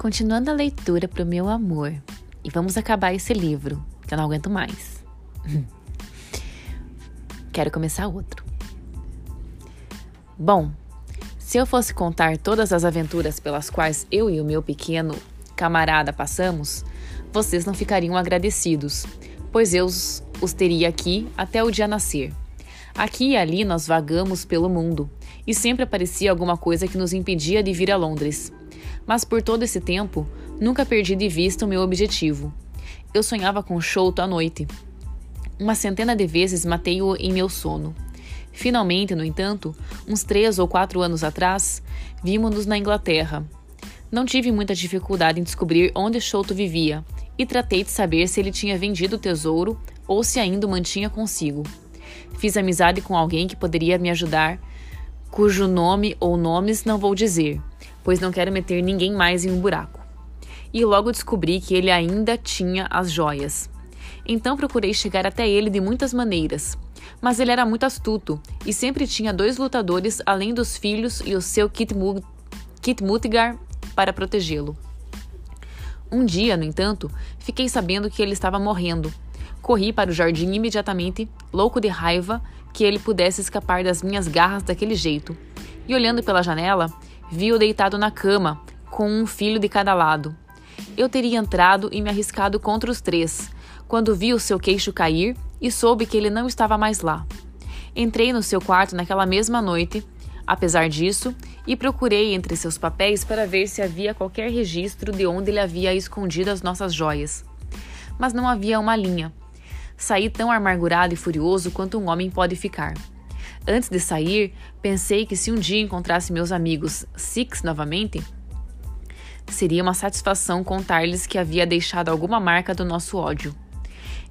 Continuando a leitura para o meu amor. E vamos acabar esse livro, que eu não aguento mais. Quero começar outro. Bom, se eu fosse contar todas as aventuras pelas quais eu e o meu pequeno camarada passamos, vocês não ficariam agradecidos, pois eu os, os teria aqui até o dia nascer. Aqui e ali nós vagamos pelo mundo, e sempre aparecia alguma coisa que nos impedia de vir a Londres mas por todo esse tempo nunca perdi de vista o meu objetivo. Eu sonhava com Chouto à noite. Uma centena de vezes matei-o em meu sono. Finalmente, no entanto, uns três ou quatro anos atrás, vimos-nos na Inglaterra. Não tive muita dificuldade em descobrir onde Chouto vivia e tratei de saber se ele tinha vendido o tesouro ou se ainda o mantinha consigo. Fiz amizade com alguém que poderia me ajudar, cujo nome ou nomes não vou dizer, pois não quero meter ninguém mais em um buraco. E logo descobri que ele ainda tinha as joias. Então procurei chegar até ele de muitas maneiras, mas ele era muito astuto e sempre tinha dois lutadores além dos filhos e o seu Kit, Kit Mutgar para protegê-lo. Um dia, no entanto, fiquei sabendo que ele estava morrendo. Corri para o jardim imediatamente, louco de raiva que ele pudesse escapar das minhas garras daquele jeito. E olhando pela janela, Vi-o deitado na cama, com um filho de cada lado. Eu teria entrado e me arriscado contra os três, quando vi o seu queixo cair e soube que ele não estava mais lá. Entrei no seu quarto naquela mesma noite, apesar disso, e procurei entre seus papéis para ver se havia qualquer registro de onde ele havia escondido as nossas joias. Mas não havia uma linha. Saí tão amargurado e furioso quanto um homem pode ficar. Antes de sair, pensei que se um dia encontrasse meus amigos Six novamente, seria uma satisfação contar-lhes que havia deixado alguma marca do nosso ódio.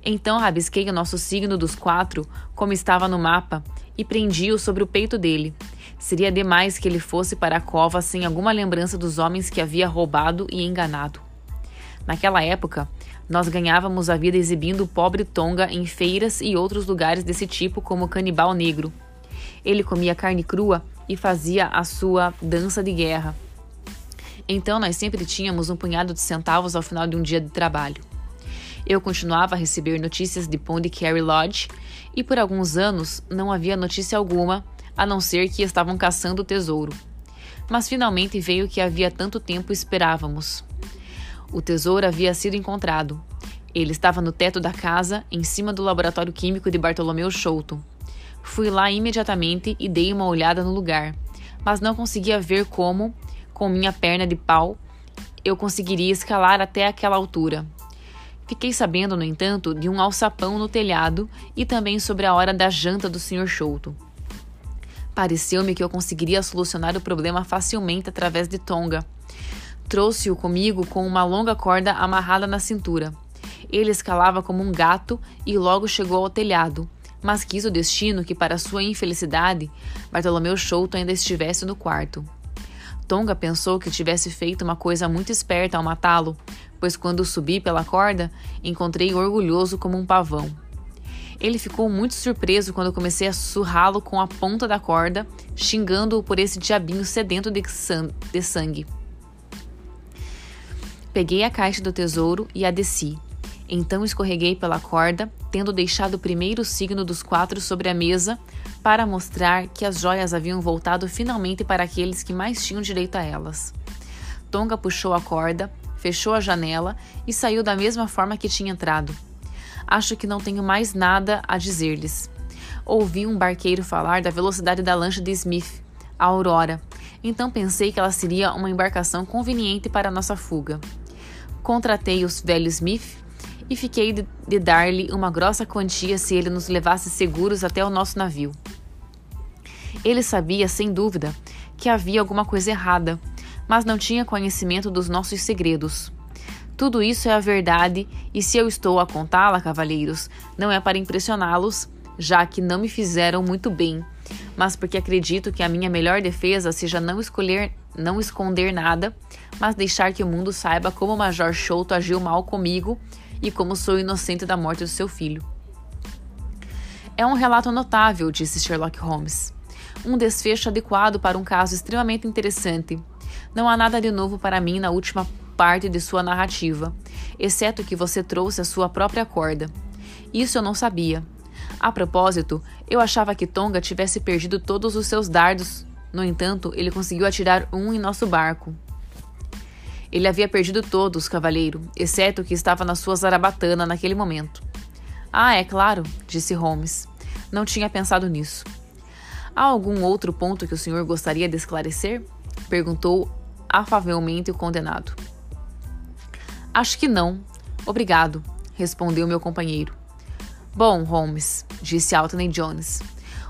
Então rabisquei o nosso signo dos quatro, como estava no mapa, e prendi-o sobre o peito dele. Seria demais que ele fosse para a cova sem alguma lembrança dos homens que havia roubado e enganado. Naquela época, nós ganhávamos a vida exibindo o pobre Tonga em feiras e outros lugares desse tipo, como Canibal Negro. Ele comia carne crua e fazia a sua dança de guerra. Então nós sempre tínhamos um punhado de centavos ao final de um dia de trabalho. Eu continuava a receber notícias de Pond Carey Lodge e por alguns anos não havia notícia alguma, a não ser que estavam caçando o tesouro. Mas finalmente veio o que havia tanto tempo esperávamos. O tesouro havia sido encontrado. Ele estava no teto da casa, em cima do laboratório químico de Bartolomeu Chouto. Fui lá imediatamente e dei uma olhada no lugar, mas não conseguia ver como, com minha perna de pau, eu conseguiria escalar até aquela altura. Fiquei sabendo, no entanto, de um alçapão no telhado e também sobre a hora da janta do Sr. Chouto. Pareceu-me que eu conseguiria solucionar o problema facilmente através de Tonga. Trouxe-o comigo com uma longa corda amarrada na cintura. Ele escalava como um gato e logo chegou ao telhado, mas quis o destino que, para sua infelicidade, Bartolomeu Chouto ainda estivesse no quarto. Tonga pensou que tivesse feito uma coisa muito esperta ao matá-lo, pois quando subi pela corda, encontrei orgulhoso como um pavão. Ele ficou muito surpreso quando comecei a surrá-lo com a ponta da corda, xingando-o por esse diabinho sedento de sangue. Peguei a caixa do tesouro e a desci. Então escorreguei pela corda, tendo deixado o primeiro signo dos quatro sobre a mesa para mostrar que as joias haviam voltado finalmente para aqueles que mais tinham direito a elas. Tonga puxou a corda, fechou a janela e saiu da mesma forma que tinha entrado. Acho que não tenho mais nada a dizer-lhes. Ouvi um barqueiro falar da velocidade da lancha de Smith, a Aurora, então pensei que ela seria uma embarcação conveniente para nossa fuga. Contratei os velhos Smith e fiquei de, de dar-lhe uma grossa quantia se ele nos levasse seguros até o nosso navio. Ele sabia, sem dúvida, que havia alguma coisa errada, mas não tinha conhecimento dos nossos segredos. Tudo isso é a verdade, e se eu estou a contá-la, cavalheiros, não é para impressioná-los, já que não me fizeram muito bem, mas porque acredito que a minha melhor defesa seja não escolher, não esconder nada, mas deixar que o mundo saiba como o Major Chouto agiu mal comigo e como sou inocente da morte do seu filho. É um relato notável, disse Sherlock Holmes. Um desfecho adequado para um caso extremamente interessante. Não há nada de novo para mim na última parte de sua narrativa, exceto que você trouxe a sua própria corda. Isso eu não sabia. A propósito, eu achava que Tonga tivesse perdido todos os seus dardos. No entanto, ele conseguiu atirar um em nosso barco. Ele havia perdido todos, cavalheiro, exceto o que estava na sua zarabatana naquele momento. Ah, é claro, disse Holmes. Não tinha pensado nisso. Há algum outro ponto que o senhor gostaria de esclarecer? perguntou afavelmente o condenado. Acho que não. Obrigado, respondeu meu companheiro. Bom, Holmes, disse Anthony Jones,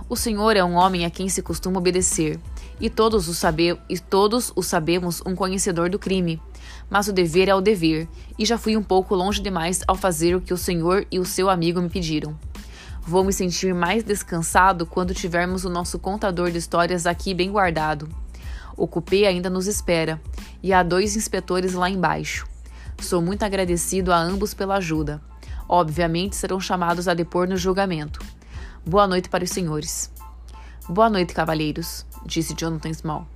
o senhor é um homem a quem se costuma obedecer, e todos o, sabe e todos o sabemos um conhecedor do crime. Mas o dever é o dever, e já fui um pouco longe demais ao fazer o que o senhor e o seu amigo me pediram. Vou me sentir mais descansado quando tivermos o nosso contador de histórias aqui bem guardado. O cupê ainda nos espera, e há dois inspetores lá embaixo. Sou muito agradecido a ambos pela ajuda. Obviamente serão chamados a depor no julgamento. Boa noite para os senhores. Boa noite, cavalheiros, disse Jonathan Small.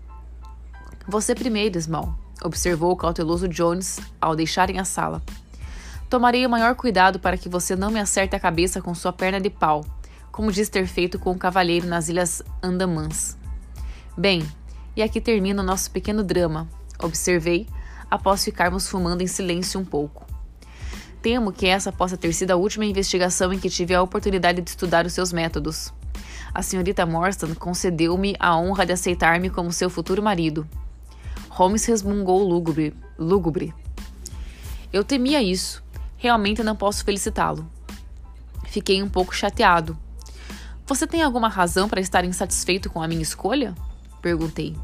Você primeiro, Small, observou o cauteloso Jones ao deixarem a sala. Tomarei o maior cuidado para que você não me acerte a cabeça com sua perna de pau, como diz ter feito com o cavalheiro nas Ilhas Andamãs. Bem, e aqui termina o nosso pequeno drama, observei, após ficarmos fumando em silêncio um pouco. Temo que essa possa ter sido a última investigação em que tive a oportunidade de estudar os seus métodos. A senhorita Morstan concedeu-me a honra de aceitar-me como seu futuro marido. Holmes resmungou lúgubre. lúgubre. Eu temia isso. Realmente não posso felicitá-lo. Fiquei um pouco chateado. Você tem alguma razão para estar insatisfeito com a minha escolha? Perguntei.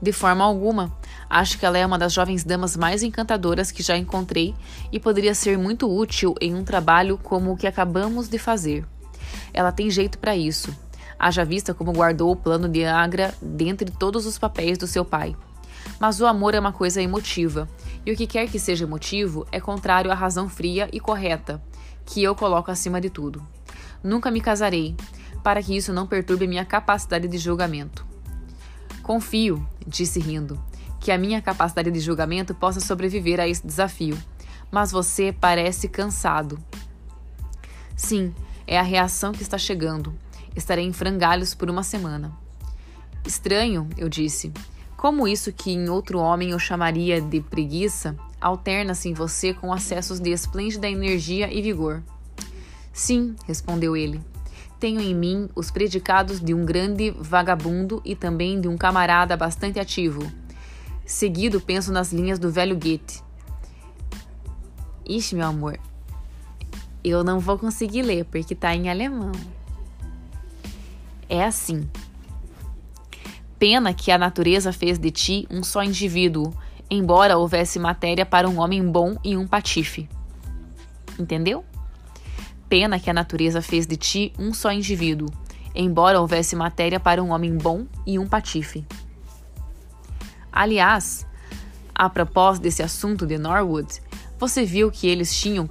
De forma alguma. Acho que ela é uma das jovens damas mais encantadoras que já encontrei e poderia ser muito útil em um trabalho como o que acabamos de fazer. Ela tem jeito para isso. Haja vista como guardou o plano de Agra dentre todos os papéis do seu pai. Mas o amor é uma coisa emotiva, e o que quer que seja emotivo é contrário à razão fria e correta, que eu coloco acima de tudo. Nunca me casarei, para que isso não perturbe minha capacidade de julgamento. Confio, disse rindo, que a minha capacidade de julgamento possa sobreviver a esse desafio. Mas você parece cansado. Sim, é a reação que está chegando. Estarei em frangalhos por uma semana. Estranho, eu disse. Como isso que em outro homem eu chamaria de preguiça, alterna-se em você com acessos de esplêndida energia e vigor. Sim, respondeu ele tenho em mim os predicados de um grande vagabundo e também de um camarada bastante ativo. Seguido, penso nas linhas do velho Goethe. Ixi, meu amor, eu não vou conseguir ler porque tá em alemão. É assim. Pena que a natureza fez de ti um só indivíduo, embora houvesse matéria para um homem bom e um patife. Entendeu? Pena que a natureza fez de ti um só indivíduo, embora houvesse matéria para um homem bom e um patife. Aliás, a propósito desse assunto de Norwood, você viu que eles tinham,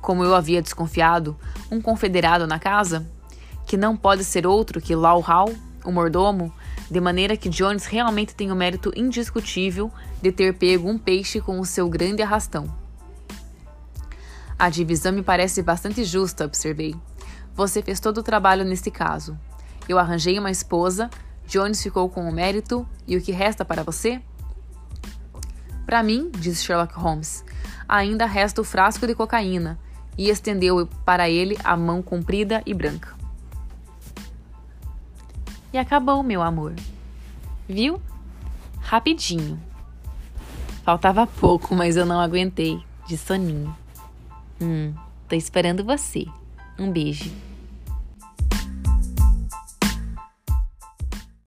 como eu havia desconfiado, um confederado na casa? Que não pode ser outro que Lau Hall, o mordomo, de maneira que Jones realmente tem o mérito indiscutível de ter pego um peixe com o seu grande arrastão. A divisão me parece bastante justa, observei. Você fez todo o trabalho neste caso. Eu arranjei uma esposa, Jones ficou com o mérito e o que resta para você? Para mim, disse Sherlock Holmes, ainda resta o frasco de cocaína e estendeu para ele a mão comprida e branca. E acabou, meu amor. Viu? Rapidinho. Faltava pouco, mas eu não aguentei, de soninho. Hum, tô esperando você. Um beijo.